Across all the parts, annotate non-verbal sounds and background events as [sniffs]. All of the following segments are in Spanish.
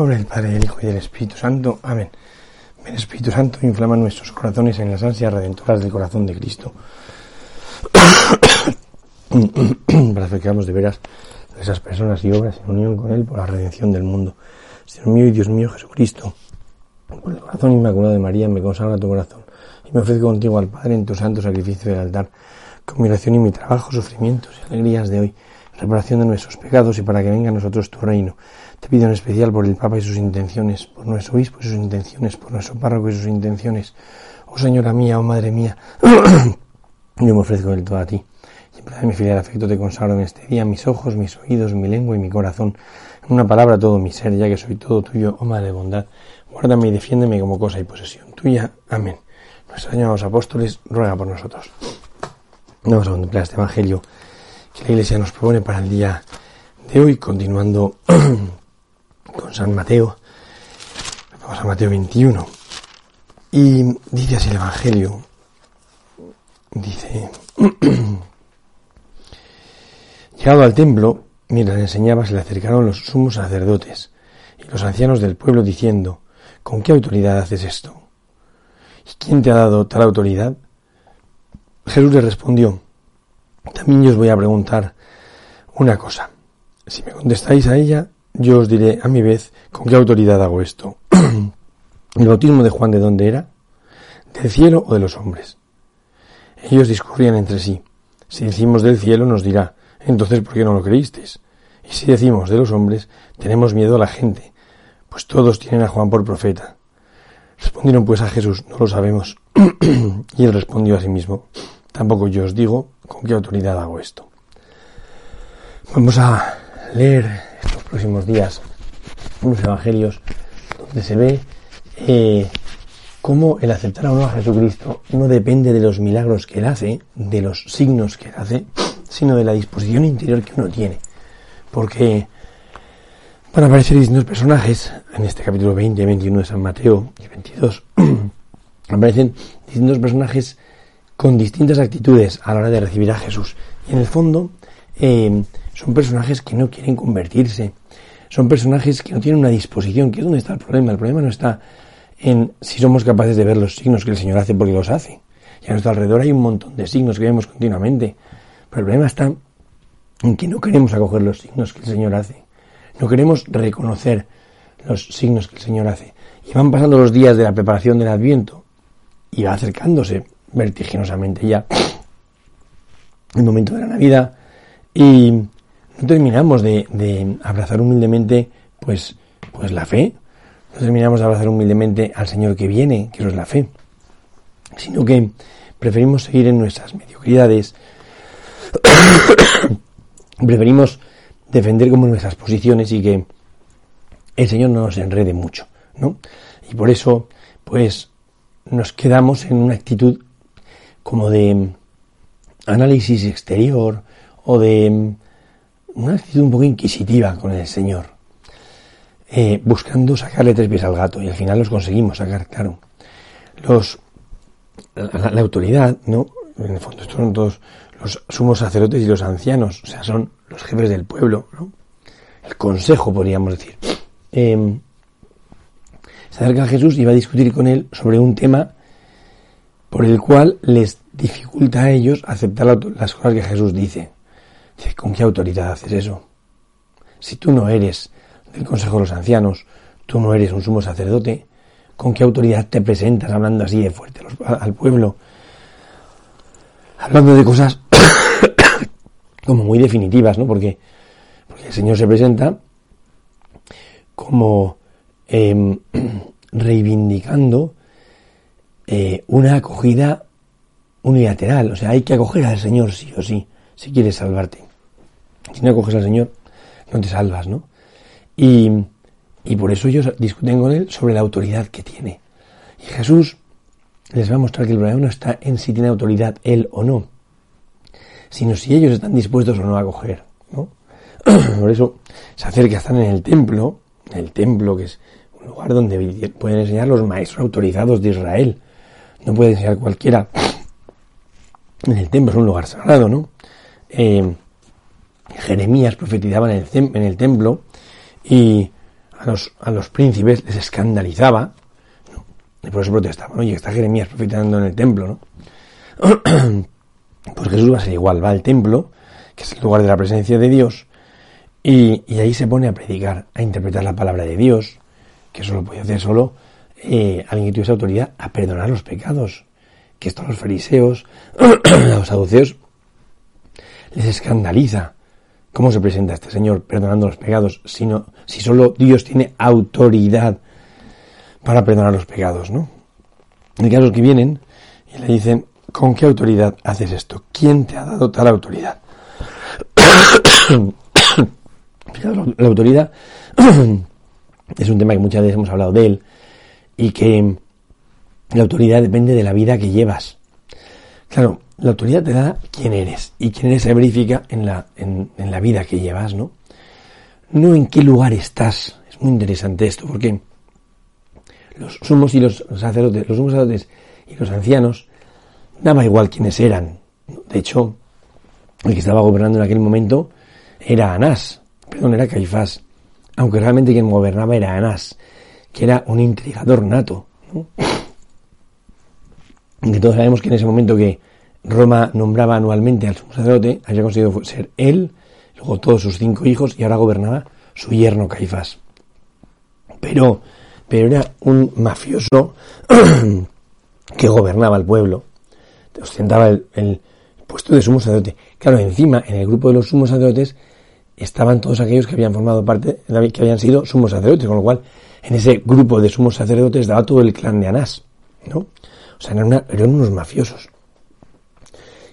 nombre del Padre, del Hijo y del Espíritu Santo. Amén. Ven Espíritu Santo, inflama nuestros corazones en las ansias redentoras del corazón de Cristo. [coughs] Para acercarnos de veras esas personas y obras en unión con Él por la redención del mundo. Señor mío y Dios mío Jesucristo, por el corazón inmaculado de María me consagra tu corazón y me ofrezco contigo al Padre en tu santo sacrificio del altar, con mi y mi trabajo, sufrimientos y alegrías de hoy, reparación de nuestros pecados y para que venga a nosotros tu reino. Te pido en especial por el Papa y sus intenciones, por nuestro obispo y sus intenciones, por nuestro párroco y sus intenciones. Oh Señora mía, oh Madre mía, [clears throat] yo me ofrezco del todo a ti. En verdad mi filial afecto te consagro en este día mis ojos, mis oídos, mi lengua y mi corazón. En una palabra todo mi ser, ya que soy todo tuyo, oh Madre de bondad. Guárdame y defiéndeme como cosa y posesión tuya. Amén. Nuestro Señor los apóstoles ruega por nosotros. Vamos a contemplar este Evangelio que la Iglesia nos propone para el día de hoy, continuando [clears throat] con San Mateo. Vamos a Mateo 21. Y dice así el Evangelio. Dice, [clears throat] llegado al templo, mientras enseñaba, se le acercaron los sumos sacerdotes y los ancianos del pueblo diciendo, ¿con qué autoridad haces esto? ¿Y quién te ha dado tal autoridad? Jesús le respondió, también yo os voy a preguntar una cosa. Si me contestáis a ella, yo os diré a mi vez con qué autoridad hago esto. [clears throat] ¿El bautismo de Juan de dónde era? ¿Del cielo o de los hombres? Ellos discurrían entre sí. Si decimos del cielo nos dirá, entonces ¿por qué no lo creísteis? Y si decimos de los hombres, tenemos miedo a la gente, pues todos tienen a Juan por profeta. Respondieron pues a Jesús, no lo sabemos. [clears throat] y él respondió a sí mismo, tampoco yo os digo con qué autoridad hago esto. Vamos a leer estos próximos días unos evangelios donde se ve eh, cómo el aceptar a uno a Jesucristo no depende de los milagros que él hace, de los signos que él hace, sino de la disposición interior que uno tiene. Porque van a aparecer distintos personajes, en este capítulo 20, 21 de San Mateo y 22, [clears throat] aparecen distintos personajes con distintas actitudes a la hora de recibir a Jesús. Y en el fondo eh, son personajes que no quieren convertirse, son personajes que no tienen una disposición, que es donde está el problema. El problema no está en si somos capaces de ver los signos que el Señor hace porque los hace. Y a nuestro alrededor hay un montón de signos que vemos continuamente. Pero el problema está en que no queremos acoger los signos que el Señor hace. No queremos reconocer los signos que el Señor hace. Y van pasando los días de la preparación del Adviento y va acercándose vertiginosamente ya [sniffs] el momento de la Navidad y no terminamos de, abrazar humildemente pues, pues la fe, no terminamos de abrazar humildemente al Señor que viene, que no es la fe, sino que preferimos seguir en nuestras mediocridades, [sniffs] preferimos defender como nuestras posiciones y que el Señor no nos enrede mucho, ¿no? Y por eso, pues, nos quedamos en una actitud como de análisis exterior o de una actitud un poco inquisitiva con el Señor, eh, buscando sacarle tres pies al gato y al final los conseguimos sacar, claro. Los, la, autoridad, ¿no? En el fondo, estos son todos los sumos sacerdotes y los ancianos, o sea, son los jefes del pueblo, ¿no? El consejo, podríamos decir. Eh, se acerca a Jesús y va a discutir con él sobre un tema por el cual les dificulta a ellos aceptar las cosas que Jesús dice. ¿con qué autoridad haces eso? Si tú no eres del Consejo de los Ancianos, tú no eres un sumo sacerdote, ¿con qué autoridad te presentas hablando así de fuerte al pueblo? Hablando de cosas [coughs] como muy definitivas, ¿no? Porque, porque el Señor se presenta como em, [coughs] reivindicando eh, una acogida unilateral. O sea, hay que acoger al Señor sí o sí, si quieres salvarte. Si no acoges al Señor, no te salvas, ¿no? Y, y por eso ellos discuten con él sobre la autoridad que tiene. Y Jesús les va a mostrar que el problema no está en si tiene autoridad él o no, sino si ellos están dispuestos o no a acoger, ¿no? [clears throat] Por eso se acerca, están en el templo, el templo que es un lugar donde pueden enseñar los maestros autorizados de Israel, no puede enseñar cualquiera. En el templo es un lugar sagrado, ¿no? Eh, Jeremías profetizaba en el, en el templo y a los, a los príncipes les escandalizaba, y por eso protestaban, oye, está Jeremías profetizando en el templo, ¿no? [clears throat] pues Jesús va a ser igual, va al templo, que es el lugar de la presencia de Dios, y, y ahí se pone a predicar, a interpretar la palabra de Dios, que eso lo puede hacer solo eh, alguien que tuviese autoridad a perdonar los pecados, que esto a los fariseos, [clears throat] a los saduceos, les escandaliza. ¿Cómo se presenta este Señor perdonando los pecados si, si solo Dios tiene autoridad para perdonar los pecados, ¿no? En casos que vienen y le dicen, ¿con qué autoridad haces esto? ¿Quién te ha dado tal autoridad? [coughs] la autoridad [coughs] es un tema que muchas veces hemos hablado de él y que la autoridad depende de la vida que llevas. Claro, la autoridad te da quién eres y quién eres se verifica en la, en, la vida que llevas, ¿no? No en qué lugar estás. Es muy interesante esto porque los sumos y los sacerdotes, los sumos sacerdotes y los ancianos, daba igual quiénes eran. De hecho, el que estaba gobernando en aquel momento era Anás, perdón, era Caifás, aunque realmente quien gobernaba era Anás, que era un intrigador nato. ¿no? Que todos sabemos que en ese momento que Roma nombraba anualmente al sumo sacerdote, había conseguido ser él, luego todos sus cinco hijos, y ahora gobernaba su yerno Caifás. Pero, pero era un mafioso [clears throat] que gobernaba el pueblo, ostentaba el, el puesto de sumo sacerdote. Claro, encima, en el grupo de los sumos sacerdotes, estaban todos aquellos que habían formado parte, que habían sido sumos sacerdotes, con lo cual, en ese grupo de sumos sacerdotes estaba todo el clan de Anás, ¿no? O sea, eran, unos mafiosos.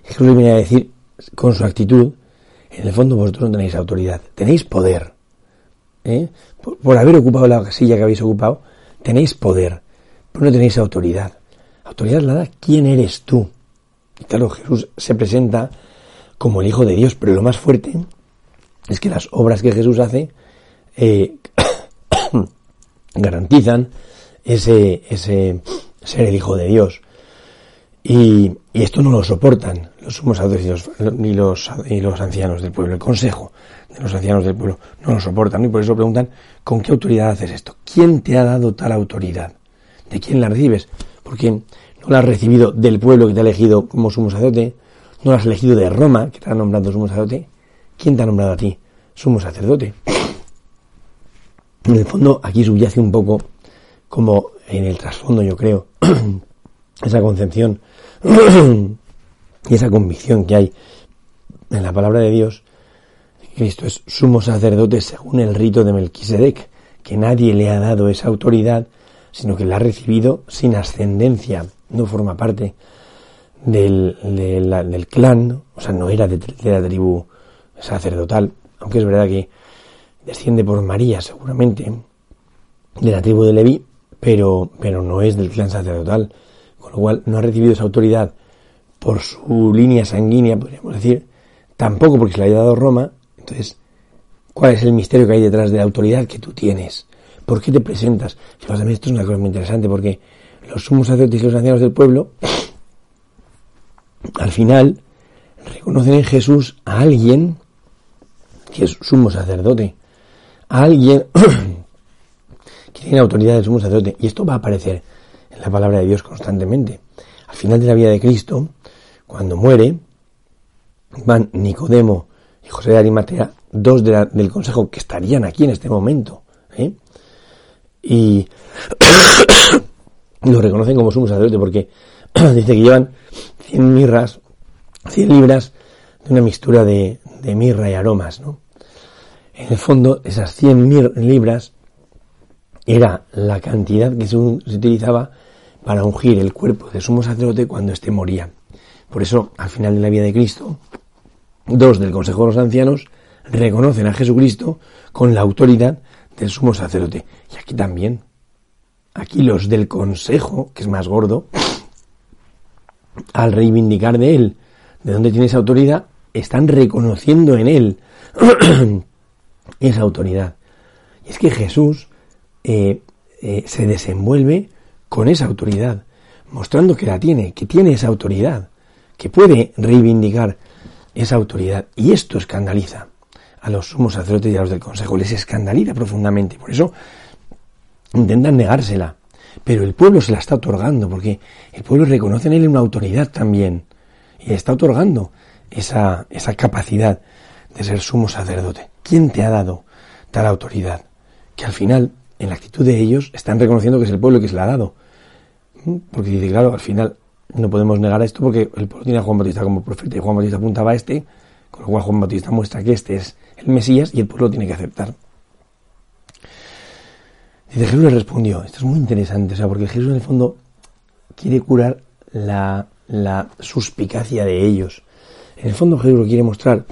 Jesús le viene a decir con su actitud, en el fondo vosotros no tenéis autoridad, tenéis poder. ¿eh? Por, haber ocupado la silla que habéis ocupado, tenéis poder, pero no tenéis autoridad. Autoridad la da quién eres tú. Y claro, Jesús se presenta como el Hijo de Dios, pero lo más fuerte es que las obras que Jesús hace eh, [coughs] garantizan ese, ese ser el Hijo de Dios. Y, esto no lo soportan los sumos sacerdotes ni los, y los ancianos del pueblo. El consejo de los ancianos del pueblo no lo soportan y por eso preguntan, ¿con qué autoridad haces esto? ¿Quién te ha dado tal autoridad? ¿De quién la recibes? Porque no la has recibido del pueblo que te ha elegido como sumo sacerdote, no la has elegido de Roma, que te ha nombrado sumo sacerdote. ¿Quién te ha nombrado a ti sumo sacerdote? En el fondo, aquí subyace un poco, como en el trasfondo, yo creo, [clears throat] esa concepción [clears throat] y esa convicción que hay en la palabra de Dios, Cristo es sumo sacerdote según el rito de Melquisedec, que nadie le ha dado esa autoridad, sino que la ha recibido sin ascendencia, no forma parte del, del clan, o sea, no era de, la tribu sacerdotal, aunque es verdad que desciende por María seguramente, de la tribu de Leví, pero, pero no es del clan sacerdotal, con lo cual no ha recibido esa autoridad por su línea sanguínea, podríamos decir, tampoco porque se la haya dado Roma. Entonces, ¿cuál es el misterio que hay detrás de la autoridad que tú tienes? ¿Por qué te presentas? Fijaos, esto es una cosa muy interesante porque los sumos sacerdotes y los ancianos del pueblo, al final, reconocen en Jesús a alguien que es sumo sacerdote, a alguien [clears throat] que tiene autoridad de sumo sacerdote. Y esto va a aparecer en la palabra de Dios constantemente. Al final de la vida de Cristo, cuando muere, van Nicodemo y José de Arimatea, dos del consejo que estarían aquí en este momento, ¿eh? y [clears throat] lo reconocen como sumo sacerdote porque [clears throat] dice que llevan 100 mirras, 100 libras de una mixtura de, de mirra y aromas, ¿no? En el fondo, esas 100 libras era la cantidad que se, utilizaba para ungir el cuerpo de sumo sacerdote cuando éste moría. Por eso, al final de la vida de Cristo, dos del Consejo de los Ancianos reconocen a Jesucristo con la autoridad del sumo sacerdote. Y aquí también. Aquí los del Consejo, que es más gordo, al reivindicar de él de dónde tiene esa autoridad, están reconociendo en él esa autoridad. Y es que Jesús eh, eh, se desenvuelve con esa autoridad, mostrando que la tiene, que tiene esa autoridad, que puede reivindicar esa autoridad. Y esto escandaliza a los sumos sacerdotes y a los del consejo, les escandaliza profundamente. Por eso intentan negársela. Pero el pueblo se la está otorgando, porque el pueblo reconoce en él una autoridad también. Y le está otorgando esa, esa capacidad de ser sumo sacerdote. ¿Quién te ha dado tal autoridad? Que al final, en la actitud de ellos, están reconociendo que es el pueblo que se la ha dado. ¿Mm? Porque dice, claro, al final no podemos negar esto porque el pueblo tiene a Juan Bautista como profeta y Juan Bautista apuntaba a este, con lo cual Juan Bautista muestra que este es el Mesías y el pueblo tiene que aceptar. Dice Jesús le respondió, esto es muy interesante, o sea, porque Jesús en el fondo quiere curar la, la suspicacia de ellos. En el fondo Jesús lo quiere mostrar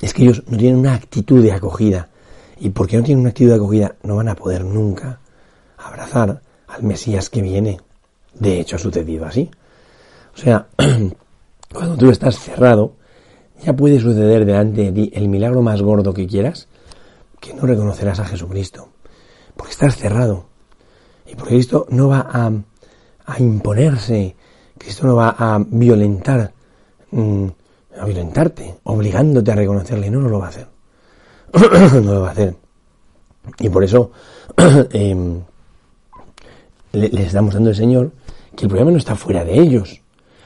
es que ellos no tienen una actitud de acogida. Y porque no tienen una actitud de acogida, no van a poder nunca abrazar al Mesías que viene. De hecho, ha sucedido así. O sea, [clears throat] cuando tú estás cerrado, ya puede suceder delante de ti el milagro más gordo que quieras, que no reconocerás a Jesucristo. Porque estás cerrado. Y porque Cristo no va a, imponerse, Cristo no va a violentar, mm, a violentarte, obligándote a reconocerle. No, no lo va a hacer. [clears throat] no lo va a hacer. Y por eso [clears throat] eh, les estamos dando el Señor que el problema no está fuera de ellos,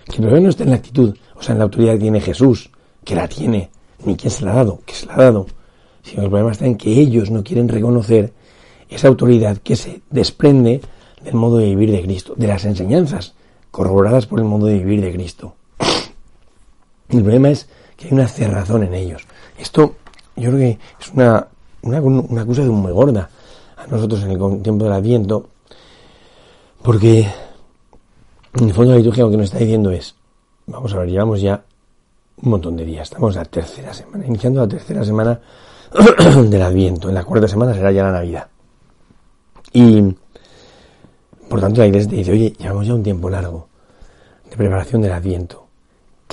que el problema no está en la actitud, o sea, en la autoridad que tiene Jesús, que la tiene, ni quién se la ha dado, que se la ha dado, sino el problema está en que ellos no quieren reconocer esa autoridad que se desprende del modo de vivir de Cristo, de las enseñanzas corroboradas por el modo de vivir de Cristo. El problema es que hay una cerrazón en ellos. Esto yo creo que es una, una, una acusación muy gorda a nosotros en el tiempo del Adviento, porque en el fondo la liturgia lo que nos está diciendo es, vamos a ver, llevamos ya un montón de días, estamos la tercera semana, iniciando la tercera semana [coughs] del Adviento, en la cuarta semana será ya la Navidad. Y por tanto la iglesia dice, oye, llevamos ya un tiempo largo de preparación del Adviento.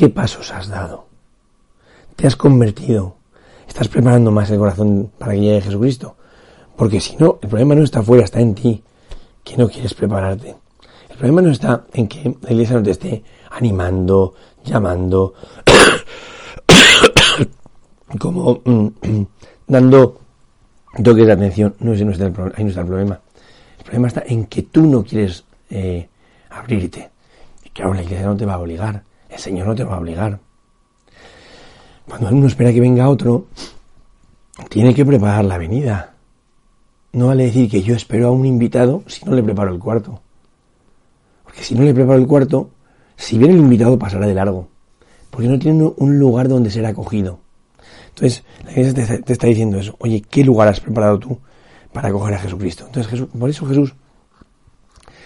¿Qué pasos has dado? ¿Te has convertido? ¿Estás preparando más el corazón para que llegue Jesucristo? Porque si no, el problema no está fuera, está en ti que no quieres prepararte. El problema no está en que la iglesia no te esté animando, llamando, [coughs] como mm, [coughs] dando toques de atención. No ese no está el, ahí no está el problema. El problema está en que tú no quieres eh, abrirte. Y claro, la iglesia no te va a obligar. El Señor no te va a obligar. Cuando uno espera que venga otro, tiene que preparar la venida. No vale decir que yo espero a un invitado si no le preparo el cuarto. Porque si no le preparo el cuarto, si viene el invitado pasará de largo. Porque no tiene un lugar donde ser acogido. Entonces, la iglesia te, está diciendo eso. Oye, ¿qué lugar has preparado tú para acoger a Jesucristo? Entonces, Jesús, por eso Jesús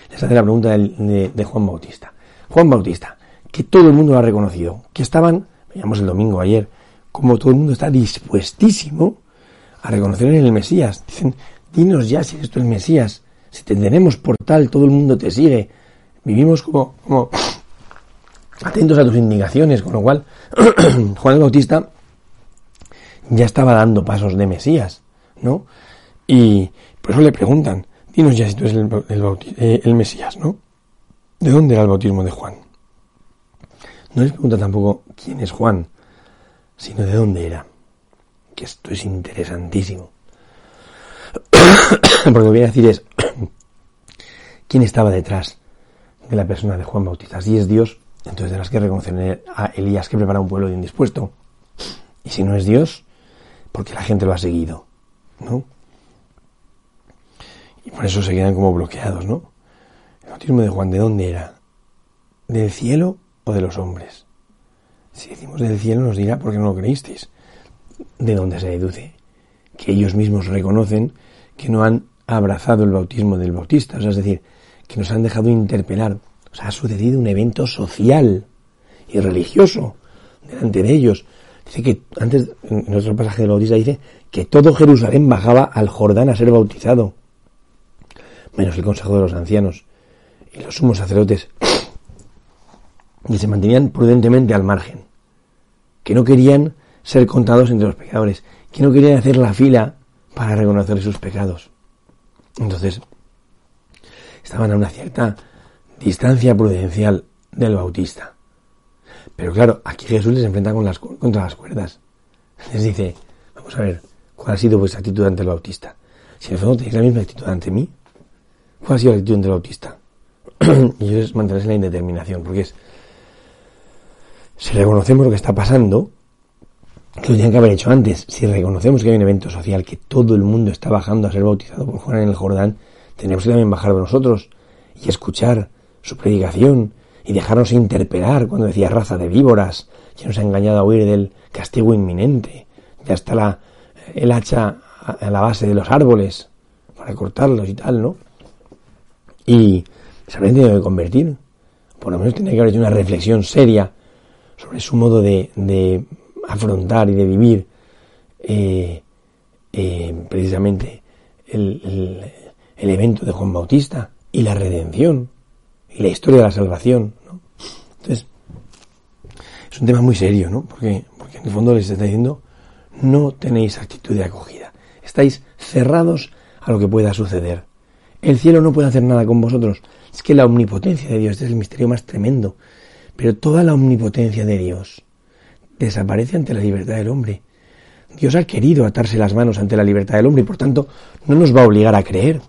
les hace la pregunta de, de, Juan Bautista. Juan Bautista, que todo el mundo lo ha reconocido, que estaban, veíamos el domingo ayer, como todo el mundo está dispuestísimo a reconocer en el Mesías. Dicen, Dinos ya si eres tú el Mesías, si te tenemos por tal, todo el mundo te sigue. Vivimos como, como atentos a tus indicaciones, con lo cual [clears throat] Juan el Bautista ya estaba dando pasos de Mesías, ¿no? Y por eso le preguntan, dinos ya si tú eres el, eh, el Mesías, ¿no? ¿De dónde era el bautismo de Juan? No les pregunta tampoco quién es Juan, sino de dónde era. Que esto es interesantísimo. [coughs] Porque lo que voy a decir es [coughs] quién estaba detrás de la persona de Juan Bautista. Si es Dios, entonces tendrás que reconocer a Elías que prepara un pueblo indispuesto. Y si no es Dios, porque la gente lo ha seguido, ¿no? Y por eso se quedan como bloqueados, ¿no? El bautismo de Juan, ¿de dónde era? ¿Del cielo o de los hombres? Si decimos del cielo nos dirá por qué no lo creísteis. ¿De dónde se deduce? Que ellos mismos reconocen que no han abrazado el bautismo del bautista, es decir, que nos han dejado interpelar. O sea, ha sucedido un evento social y religioso delante de ellos. Dice que antes, en otro pasaje del bautista dice que todo Jerusalén bajaba al Jordán a ser bautizado, menos el consejo de los ancianos y los sumos sacerdotes, y se mantenían prudentemente al margen, que no querían ser contados entre los pecadores, que no querían hacer la fila para reconocer sus pecados. Entonces, estaban a una cierta distancia prudencial del bautista. Pero claro, aquí Jesús les enfrenta con las, contra las cuerdas. les dice, vamos a ver, ¿cuál ha sido vuestra actitud ante el bautista? Si en el fondo tenéis la misma actitud ante mí, ¿cuál ha sido la actitud ante el bautista? [clears throat] y ellos mantenerse en la indeterminación, porque es, si reconocemos lo que está pasando, que lo tenían que haber hecho antes, si reconocemos que hay un evento social, que todo el mundo está bajando a ser bautizado por Juan en el Jordán, tenemos que también bajar nosotros y escuchar su predicación y dejarnos interpelar cuando decía raza de víboras, que nos ha engañado a huir del castigo inminente. Ya está la, el hacha a la base de los árboles para cortarlos y tal, ¿no? Y se habrían tenido que convertir. Por lo menos tenía que haber hecho una reflexión seria sobre su modo de, de afrontar y de vivir eh, eh, precisamente el, el, el, evento de Juan Bautista y la redención y la historia de la salvación. ¿no? Entonces, es un tema muy serio, ¿no? Porque, porque en el fondo les está diciendo, no tenéis actitud de acogida. Estáis cerrados a lo que pueda suceder. El cielo no puede hacer nada con vosotros. Es que la omnipotencia de Dios, es el misterio más tremendo. Pero toda la omnipotencia de Dios desaparece ante la libertad del hombre. Dios ha querido atarse las manos ante la libertad del hombre y por tanto no nos va a obligar a creer,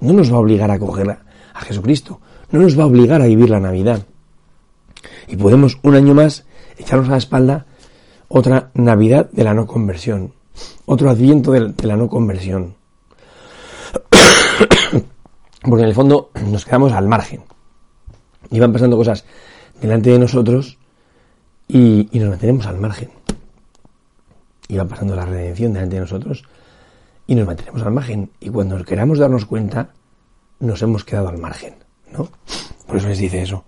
no nos va a obligar a acoger a Jesucristo, no nos va a obligar a vivir la Navidad. Y podemos un año más echarnos a la espalda otra Navidad de la no conversión, otro adviento de la no conversión. [coughs] Porque en el fondo nos quedamos al margen. Y van pasando cosas delante de nosotros y, nos mantenemos al margen. Y va pasando la redención delante de nosotros y nos mantenemos al margen. Y cuando queramos darnos cuenta, nos hemos quedado al margen, ¿no? Por eso les dice eso.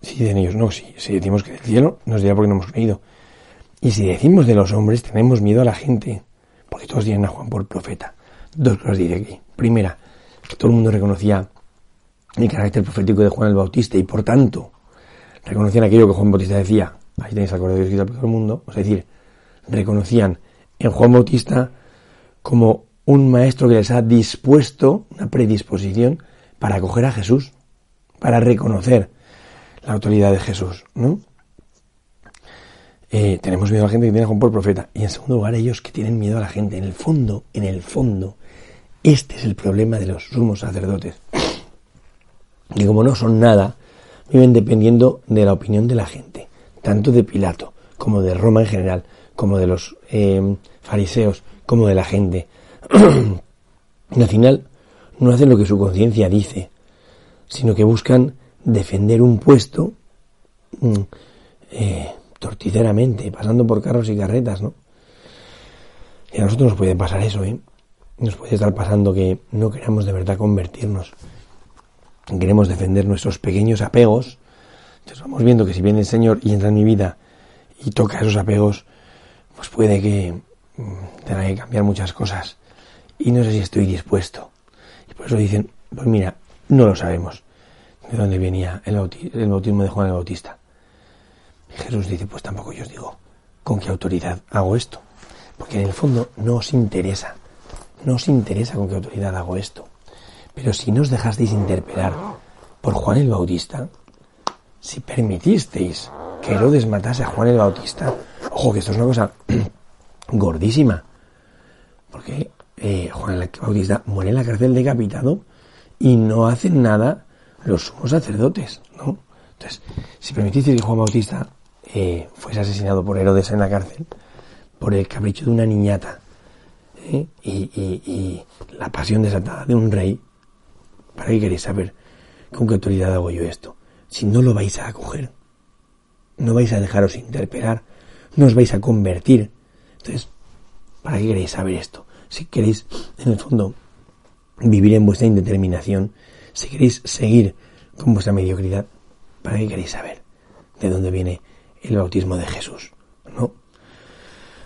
Si dicen ellos, no, si, si decimos que del cielo, nos dirá porque no hemos creído. Y si decimos de los hombres, tenemos miedo a la gente, porque todos tienen a Juan por profeta. Dos cosas dice aquí. Primera, que todo el mundo reconocía el carácter profético de Juan el Bautista y por tanto reconocían aquello que Juan Bautista decía, ahí tenéis al Cordero de Dios todo el mundo, es decir, reconocían en Juan Bautista como un maestro que les ha dispuesto una predisposición para acoger a Jesús, para reconocer la autoridad de Jesús, ¿no? Eh, tenemos miedo a la gente que tiene a Juan por profeta. Y en segundo lugar, ellos que tienen miedo a la gente. En el fondo, en el fondo, este es el problema de los sumos sacerdotes. [sniffs] Y como no son nada, viven dependiendo de la opinión de la gente, tanto de Pilato como de Roma en general, como de los eh, fariseos, como de la gente. y [clears throat] al final no hacen lo que su conciencia dice, sino que buscan defender un puesto mm, eh, torticeramente, pasando por carros y carretas, ¿no? Y a nosotros nos puede pasar eso, ¿eh? Nos puede estar pasando que no queramos de verdad convertirnos queremos defender nuestros pequeños apegos, entonces vamos viendo que si viene el Señor y entra en mi vida y toca esos apegos, pues puede que mm, tenga que cambiar muchas cosas. Y no sé si estoy dispuesto. Y por eso dicen, pues mira, no lo sabemos de dónde venía el, bautismo de Juan el Bautista. Y Jesús dice, pues tampoco yo os digo con qué autoridad hago esto. Porque en el fondo no os interesa, no os interesa con qué autoridad hago esto. Pero si no os dejasteis interpelar por Juan el Bautista, si permitisteis que Herodes matase a Juan el Bautista, ojo que esto es una cosa [clears throat] gordísima, porque eh, Juan el Bautista muere en la cárcel decapitado y no hacen nada los sumos sacerdotes, ¿no? Entonces, si permitisteis que Juan Bautista eh, fuese asesinado por Herodes en la cárcel, por el capricho de una niñata, ¿eh? y la pasión desatada de un rey, ¿Para qué queréis saber con qué autoridad hago yo esto? Si no lo vais a acoger, no vais a dejaros interpelar, no os vais a convertir. Entonces, ¿para qué queréis saber esto? Si queréis, en el fondo, vivir en vuestra indeterminación, si queréis seguir con vuestra mediocridad, ¿para qué queréis saber de dónde viene el bautismo de Jesús? ¿No?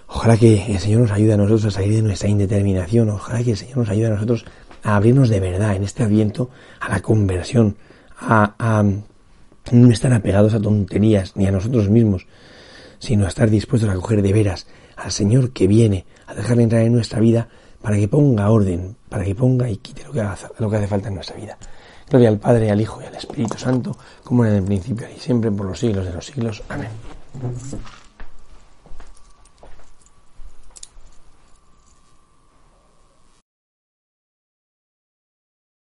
Ojalá que el Señor nos ayude a nosotros a salir de nuestra indeterminación, ojalá que el Señor nos ayude a nosotros abrirnos de verdad en este adviento a la conversión, a, no estar apegados a tonterías ni a nosotros mismos, sino a estar dispuestos a coger de veras al Señor que viene a dejarle entrar en nuestra vida para que ponga orden, para que ponga y quite lo que, lo que hace falta en nuestra vida. Gloria al Padre, al Hijo y al Espíritu Santo, como en el principio y siempre por los siglos de los siglos. Amén.